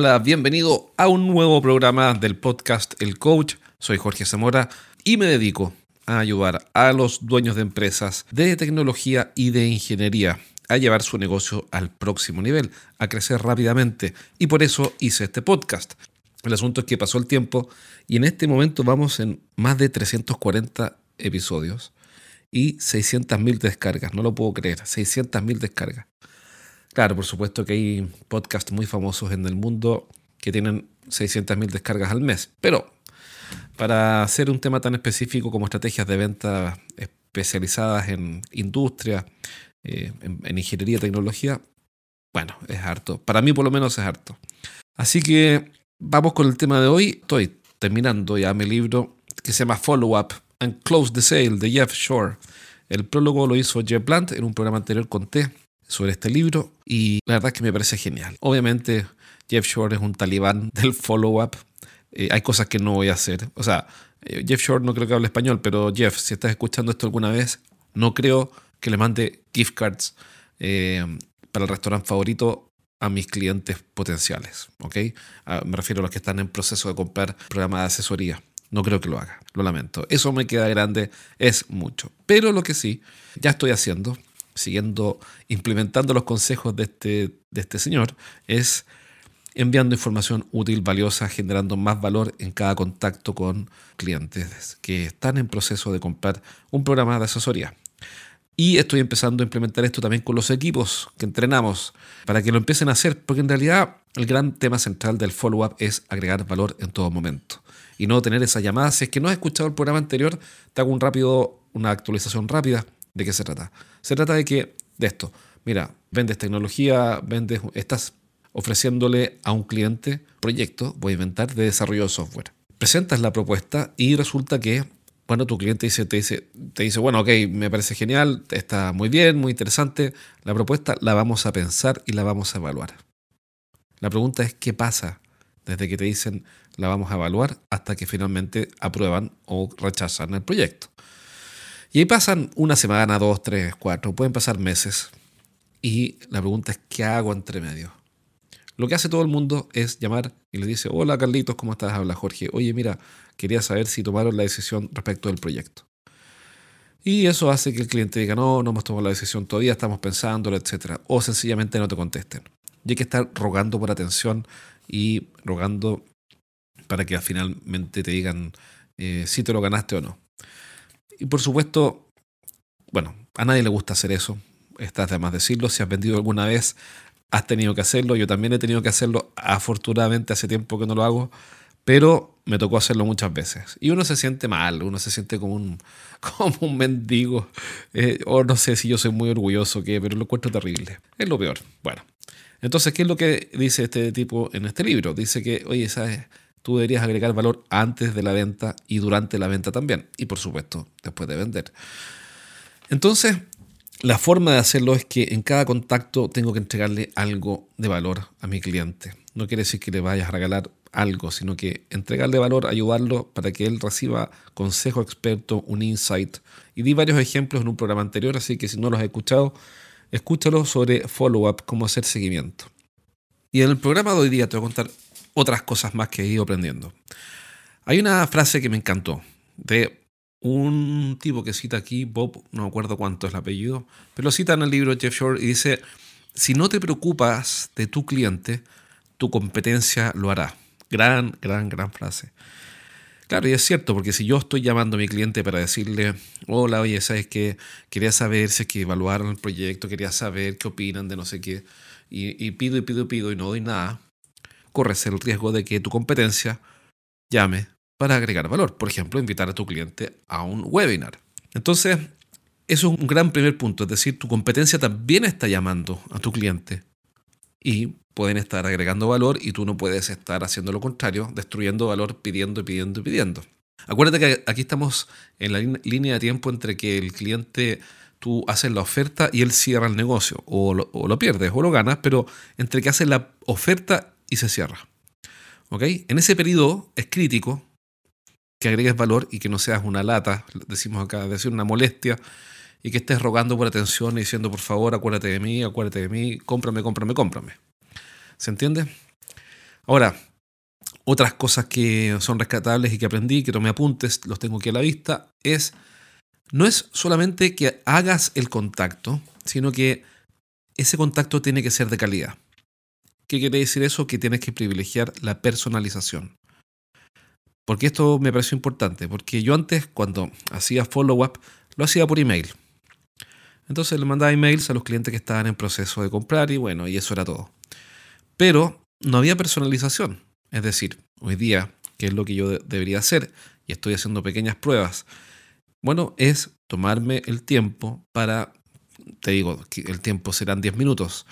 Hola, bienvenido a un nuevo programa del podcast El Coach. Soy Jorge Zamora y me dedico a ayudar a los dueños de empresas de tecnología y de ingeniería a llevar su negocio al próximo nivel, a crecer rápidamente. Y por eso hice este podcast. El asunto es que pasó el tiempo y en este momento vamos en más de 340 episodios y 600.000 descargas. No lo puedo creer, 600.000 descargas. Claro, por supuesto que hay podcasts muy famosos en el mundo que tienen 600.000 descargas al mes, pero para hacer un tema tan específico como estrategias de venta especializadas en industria, eh, en, ingeniería y tecnología, bueno, es harto. Para mí por lo menos es harto. Así que vamos con el tema de hoy. Estoy terminando ya mi libro que se llama Follow Up and Close the Sale de Jeff Shore. El prólogo lo hizo Jeff Blunt, en un programa anterior conté sobre este libro y la verdad es que me parece genial. Obviamente Jeff Shore es un talibán del follow-up. Eh, hay cosas que no voy a hacer. O sea, eh, Jeff Shore no creo que hable español, pero Jeff, si estás escuchando esto alguna vez, no creo que le mande gift cards eh, para el restaurante favorito a mis clientes potenciales. ¿ok? Ah, me refiero a los que están en proceso de comprar programas de asesoría. No creo que lo haga, lo lamento. Eso me queda grande, es mucho. Pero lo que sí, ya estoy haciendo siguiendo, implementando los consejos de este, de este señor, es enviando información útil, valiosa, generando más valor en cada contacto con clientes que están en proceso de comprar un programa de asesoría. Y estoy empezando a implementar esto también con los equipos que entrenamos para que lo empiecen a hacer, porque en realidad el gran tema central del follow-up es agregar valor en todo momento y no tener esa llamada. Si es que no has escuchado el programa anterior, te hago un rápido, una actualización rápida ¿De qué se trata? Se trata de que, de esto, mira, vendes tecnología, vendes, estás ofreciéndole a un cliente proyecto, voy a inventar, de desarrollo de software. Presentas la propuesta y resulta que, bueno, tu cliente dice, te, dice, te dice, bueno, ok, me parece genial, está muy bien, muy interesante, la propuesta la vamos a pensar y la vamos a evaluar. La pregunta es, ¿qué pasa desde que te dicen la vamos a evaluar hasta que finalmente aprueban o rechazan el proyecto? Y ahí pasan una semana, dos, tres, cuatro, pueden pasar meses. Y la pregunta es, ¿qué hago entre medio? Lo que hace todo el mundo es llamar y le dice, hola Carlitos, ¿cómo estás? Habla Jorge. Oye, mira, quería saber si tomaron la decisión respecto del proyecto. Y eso hace que el cliente diga, no, no hemos tomado la decisión todavía, estamos pensándolo, etc. O sencillamente no te contesten. Y hay que estar rogando por atención y rogando para que finalmente te digan eh, si te lo ganaste o no. Y por supuesto, bueno, a nadie le gusta hacer eso. Estás de más decirlo. Si has vendido alguna vez, has tenido que hacerlo. Yo también he tenido que hacerlo. Afortunadamente hace tiempo que no lo hago. Pero me tocó hacerlo muchas veces. Y uno se siente mal, uno se siente como un, como un mendigo. Eh, o no sé si yo soy muy orgulloso, que, pero lo encuentro terrible. Es lo peor. Bueno, entonces, ¿qué es lo que dice este tipo en este libro? Dice que, oye, ¿sabes? Tú deberías agregar valor antes de la venta y durante la venta también. Y por supuesto, después de vender. Entonces, la forma de hacerlo es que en cada contacto tengo que entregarle algo de valor a mi cliente. No quiere decir que le vayas a regalar algo, sino que entregarle valor, ayudarlo para que él reciba consejo experto, un insight. Y di varios ejemplos en un programa anterior, así que si no los has escuchado, escúchalo sobre follow-up, cómo hacer seguimiento. Y en el programa de hoy día te voy a contar otras cosas más que he ido aprendiendo. Hay una frase que me encantó de un tipo que cita aquí, Bob, no me acuerdo cuánto es el apellido, pero lo cita en el libro Jeff Shore y dice, si no te preocupas de tu cliente, tu competencia lo hará. Gran, gran, gran frase. Claro, y es cierto, porque si yo estoy llamando a mi cliente para decirle, hola, oye, ¿sabes que Quería saber si es que evaluaron el proyecto, quería saber qué opinan de no sé qué, y, y pido y pido y pido y no doy nada, corres el riesgo de que tu competencia llame para agregar valor. Por ejemplo, invitar a tu cliente a un webinar. Entonces, eso es un gran primer punto. Es decir, tu competencia también está llamando a tu cliente y pueden estar agregando valor y tú no puedes estar haciendo lo contrario, destruyendo valor, pidiendo pidiendo pidiendo. Acuérdate que aquí estamos en la línea de tiempo entre que el cliente, tú haces la oferta y él cierra el negocio, o lo, o pierdes o lo ganas, pero entre que haces la oferta y se cierra. ¿Ok? En ese periodo es crítico que agregues valor y que no seas una lata, decimos acá, decir una molestia, y que estés rogando por atención y diciendo, por favor, acuérdate de mí, acuérdate de mí, cómprame, cómprame, cómprame. ¿Se entiende? Ahora, otras cosas que son rescatables y que aprendí, que tomé apuntes, los tengo aquí a la vista, es no es solamente que hagas el contacto, sino que ese contacto tiene que ser de calidad. ¿Qué quiere decir eso? Que tienes que privilegiar la personalización. Porque esto me pareció importante, porque yo antes cuando hacía follow-up lo hacía por email. Entonces le mandaba emails a los clientes que estaban en proceso de comprar y bueno, y eso era todo. Pero no había personalización. Es decir, hoy día, ¿qué es lo que yo debería hacer? Y estoy haciendo pequeñas pruebas. Bueno, es tomarme el tiempo para, te digo, el tiempo serán 10 minutos,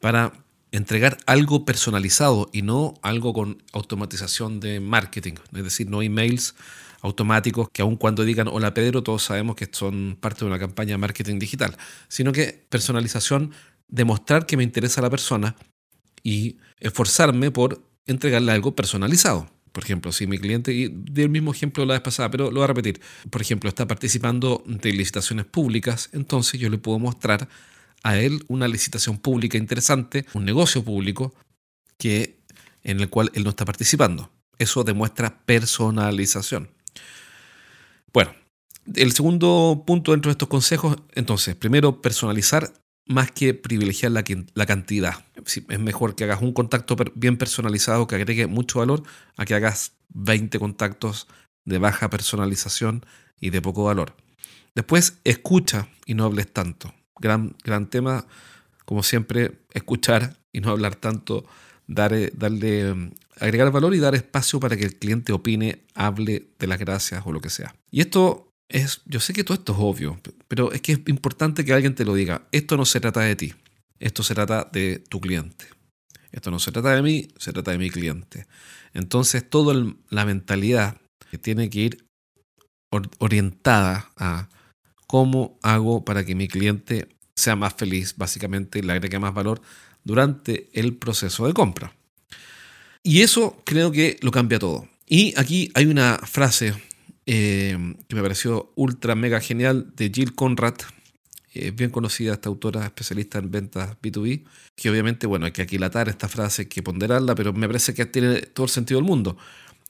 para entregar algo personalizado y no algo con automatización de marketing. Es decir, no emails automáticos que aun cuando digan hola Pedro, todos sabemos que son parte de una campaña de marketing digital, sino que personalización, demostrar que me interesa la persona y esforzarme por entregarle algo personalizado. Por ejemplo, si mi cliente, y di el mismo ejemplo la vez pasada, pero lo voy a repetir, por ejemplo, está participando de licitaciones públicas, entonces yo le puedo mostrar a él una licitación pública interesante, un negocio público que, en el cual él no está participando. Eso demuestra personalización. Bueno, el segundo punto dentro de estos consejos, entonces, primero, personalizar más que privilegiar la, la, cantidad. Es mejor que hagas un contacto bien personalizado que agregue mucho valor a que hagas 20 contactos de baja personalización y de poco valor. Después, escucha y no hables tanto. Gran, gran tema, como siempre, escuchar y no hablar tanto, darle, darle, agregar valor y dar espacio para que el cliente opine, hable de las gracias o lo que sea. Y esto es, yo sé que todo esto es obvio, pero es que es importante que alguien te lo diga. Esto no se trata de ti, esto se trata de tu cliente. Esto no se trata de mí, se trata de mi cliente. Entonces, toda la mentalidad que tiene que ir orientada a cómo hago para que mi cliente sea más feliz, básicamente, le agregue más valor durante el proceso de compra. Y eso creo que lo cambia todo. Y aquí hay una frase eh, que me pareció ultra mega genial de Jill Conrad, eh, bien conocida esta autora especialista en ventas B2B, que obviamente, bueno, hay que aquilatar esta frase, hay que ponderarla, pero me parece que tiene todo el sentido del mundo.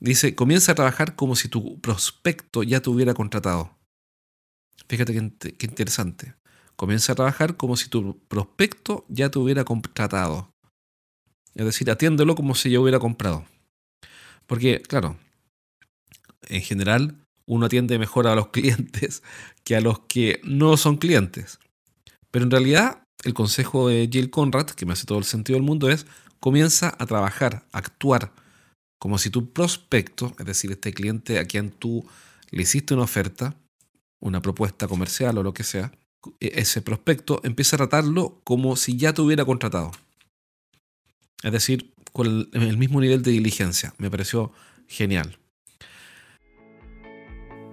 Dice, comienza a trabajar como si tu prospecto ya te hubiera contratado. Fíjate qué, interesante. Comienza a trabajar como si tu prospecto ya te hubiera contratado. Es decir, atiéndelo como si yo hubiera comprado. Porque, claro, en general uno atiende mejor a los clientes que a los que no son clientes. Pero en realidad, el consejo de Jill Conrad, que me hace todo el sentido del mundo, es comienza a trabajar, a actuar como si tu prospecto, es decir, este cliente a quien tú le hiciste una oferta, una propuesta comercial o lo que sea, e-, ese prospecto empieza a tratarlo como si ya te hubiera contratado. Es decir, con el mismo nivel de diligencia. Me pareció genial.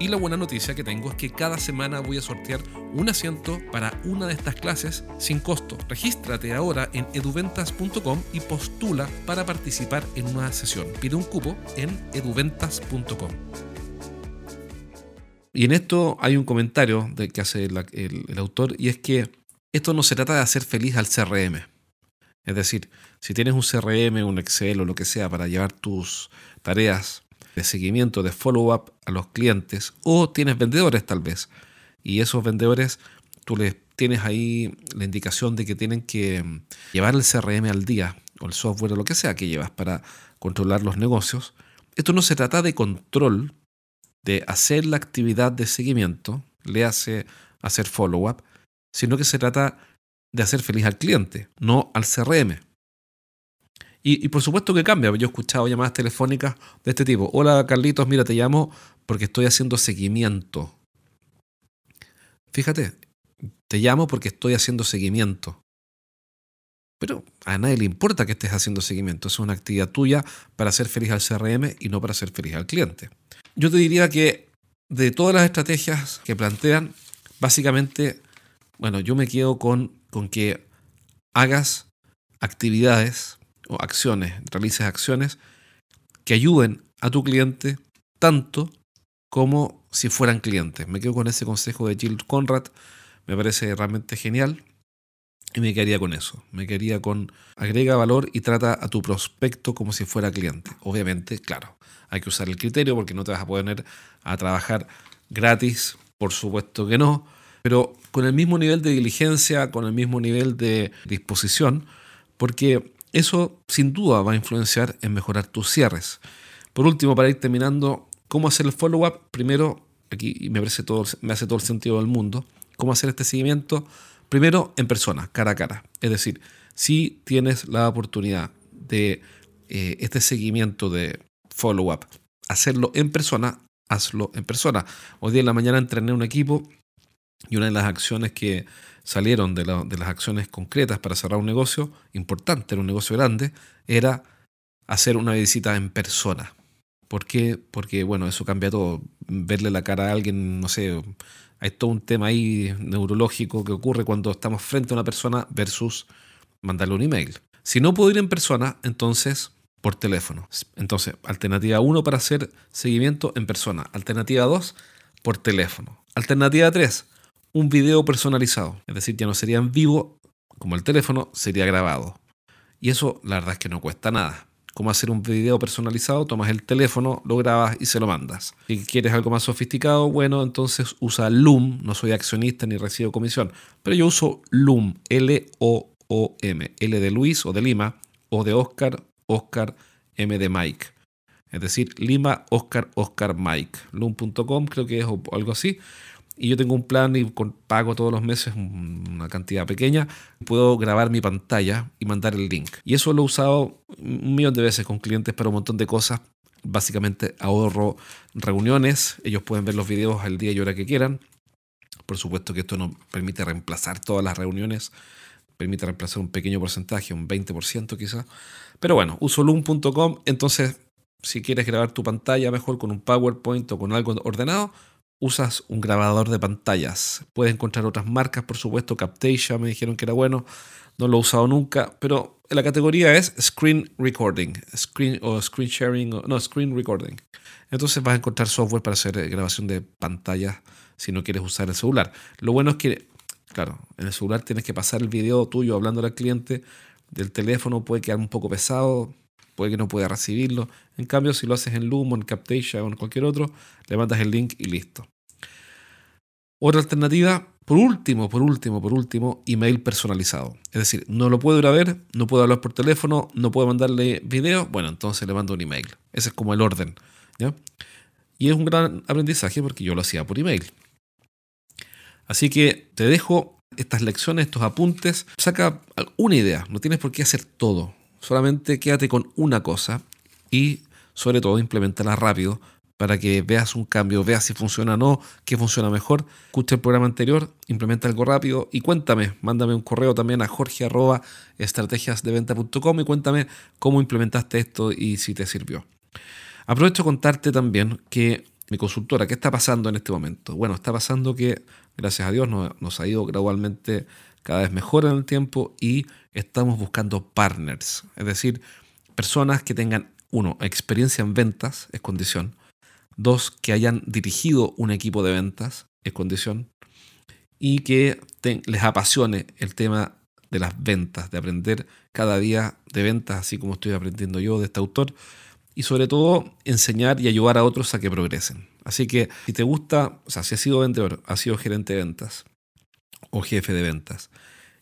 Y la buena noticia que tengo es que cada semana voy a sortear un asiento para una de estas clases sin costo. Regístrate ahora en eduventas.com y postula para participar en una sesión. Pide un cupo en eduventas.com. Y en esto hay un comentario de que hace el, el autor y es que esto no se trata de hacer feliz al CRM. Es decir, si tienes un CRM, un Excel o lo que sea para llevar tus tareas de seguimiento, de follow-up a los clientes, o tienes vendedores tal vez, y esos vendedores tú les tienes ahí la indicación de que tienen que mm, llevar el CRM al día, o el software o lo que sea que llevas para controlar los negocios. Esto no se trata de control, de hacer la actividad de seguimiento, le hace hacer follow-up, sino que se trata de hacer feliz al cliente, no al CRM. Y, por supuesto que cambia. Yo he escuchado llamadas telefónicas de este tipo. Hola Carlitos, mira, te llamo porque estoy haciendo seguimiento. Fíjate, te llamo porque estoy haciendo seguimiento. Pero a nadie le importa que estés haciendo seguimiento. Es una actividad tuya para hacer feliz al CRM y no para hacer feliz al cliente. Yo te diría que de todas las estrategias que plantean, básicamente Bueno, yo me quedo con, con que hagas actividades o acciones, realices acciones que ayuden a tu cliente tanto como si fueran clientes. Me quedo con ese consejo de Jill Conrad, me parece realmente genial y me quedaría con eso. Me quedaría con agrega valor y trata a tu prospecto como si fuera cliente. Obviamente, claro, hay que usar el criterio porque no te vas a poner a trabajar gratis, por supuesto que no, pero con el mismo nivel de diligencia, con el mismo nivel de disposición, porque eso sin duda va a influenciar en mejorar tus cierres. Por último, para ir terminando, ¿cómo hacer el follow-up? Primero, aquí me, parece todo, me hace todo el sentido del mundo, ¿cómo hacer este seguimiento? Primero, en persona, cara a cara. Es decir, si tienes la oportunidad de eh, este seguimiento de follow-up, hacerlo en persona, hazlo en persona. Hoy día en la mañana entrené un equipo y una de las acciones que salieron de, las acciones concretas para cerrar un negocio importante, era un negocio grande, era hacer una visita en persona. ¿Por qué? Porque, bueno, eso cambia todo. Verle la cara a alguien, no sé, hay todo un tema ahí neurológico que ocurre cuando estamos frente a una persona versus mandarle un email. Si no puedo ir en persona, entonces por teléfono. Entonces, alternativa 1 para hacer seguimiento en persona. Alternativa 2, por teléfono. Alternativa 3, un video personalizado. Es decir, ya no sería en vivo como el teléfono, sería grabado. Y eso la verdad es que no cuesta nada. Como hacer un video personalizado, tomas el teléfono, lo grabas y se lo mandas. Si quieres algo más sofisticado, bueno, entonces usa Loom. No soy accionista ni recibo comisión, pero yo uso Loom, L-O-O-M, L de Luis o de Lima, O de Oscar, Oscar, M de Mike. Es decir, Lima, Oscar, Oscar, Mike. Loom.com creo que es algo así y yo tengo un plan y pago todos los meses una cantidad pequeña, puedo grabar mi pantalla y mandar el link. Y eso lo he usado un millón de veces con clientes para un montón de cosas. Básicamente ahorro reuniones, ellos pueden ver los videos al día y hora que quieran. Por supuesto que esto no permite reemplazar todas las reuniones, permite reemplazar un pequeño porcentaje, un 20% quizás. Pero bueno, uso loom.com, entonces si quieres grabar tu pantalla mejor con un PowerPoint o con algo ordenado, usas un grabador de pantallas. Puedes encontrar otras marcas, por supuesto, Captasia me dijeron que era bueno, no lo he usado nunca, pero la categoría es Screen Recording, screen, o Screen Sharing, no, Screen Recording. Entonces vas a encontrar software para hacer eh, grabación de pantallas si no quieres usar el celular. Lo bueno es que, claro, en el celular tienes que pasar el video tuyo hablando al cliente, del teléfono puede quedar un poco pesado, puede que no pueda recibirlo. En cambio, si lo haces en Loom, en Captation o en cualquier otro, le mandas el link y listo. Otra alternativa, por último, por último, por último, email personalizado. Es decir, no lo puedo ir a ver, no puedo hablar por teléfono, no puedo mandarle video, bueno, entonces le mando un email. Ese es como el orden. Y es un gran aprendizaje porque yo lo hacía por email. Así que te dejo estas lecciones, estos apuntes. Saca una idea, no tienes por qué hacer todo. Solamente quédate con una cosa y sobre todo implementala rápido para que veas un cambio, veas si funciona o no, qué funciona mejor. Escucha el programa anterior, implementa algo rápido y cuéntame, mándame un correo también a jorge.estrategiasdeventa.com y cuéntame cómo implementaste esto y si te sirvió. Aprovecho contarte también que mi consultora, ¿qué está pasando en este momento? Bueno, está pasando que, gracias a Dios, nos, nos ha ido gradualmente cada vez mejor en el tiempo y estamos buscando partners, es decir, personas que tengan, uno, experiencia en ventas, es condición, dos, que hayan dirigido un equipo de ventas, es condición, y que les apasione el tema de las ventas, de aprender cada día de ventas, así como estoy aprendiendo yo de este autor, y sobre todo enseñar y ayudar a otros a que progresen. Así que si te gusta, o sea, si has sido vendedor, has sido gerente de ventas o jefe de ventas,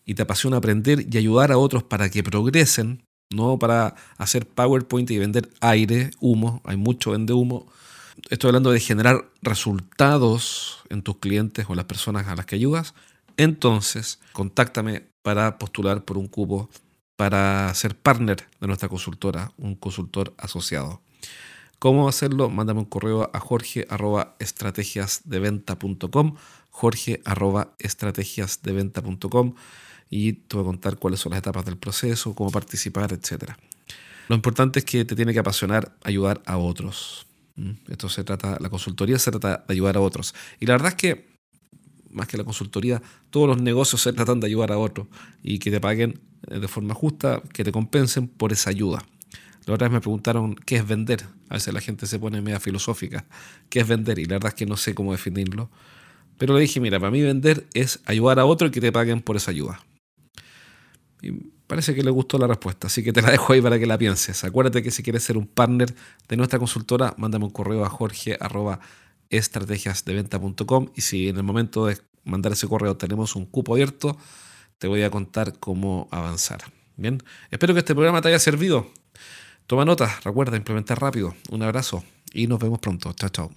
y te apasiona aprender y ayudar a otros para que progresen, no para hacer PowerPoint y vender aire, humo, hay mucho vende humo. Estoy hablando de generar resultados en tus clientes o las personas a las que ayudas. Entonces, contáctame para postular por un cupo para ser partner de nuestra consultora, un consultor asociado. ¿Cómo hacerlo? Mándame un correo a jorge.estrategiasdeventa.com jorge.estrategiasdeventa.com y te voy a contar cuáles son las etapas del proceso, cómo participar, etc. Lo importante es que te tiene que apasionar ayudar a otros. Esto se trata, la consultoría se trata de ayudar a otros. Y la verdad es que más que la consultoría, todos los negocios se tratan de ayudar a otros y que te paguen eh, de forma justa, que te compensen por esa ayuda. La otra vez me preguntaron qué es vender. A veces la gente se pone media filosófica. ¿Qué es vender? Y la verdad es que no sé cómo definirlo. Pero le dije, mira, para mí vender es ayudar a otro y que te paguen por esa ayuda. Y parece que le gustó la respuesta, así que te la dejo ahí para que la pienses. Acuérdate que si quieres ser un partner de nuestra consultora, mándame un correo a jorge estrategiasdeventa.com y si en el momento de mandar ese correo tenemos un cupo abierto, te voy a contar cómo avanzar. Bien, espero que este programa te haya servido. Toma nota, recuerda implementar rápido. Un abrazo y nos vemos pronto. Chao, chao.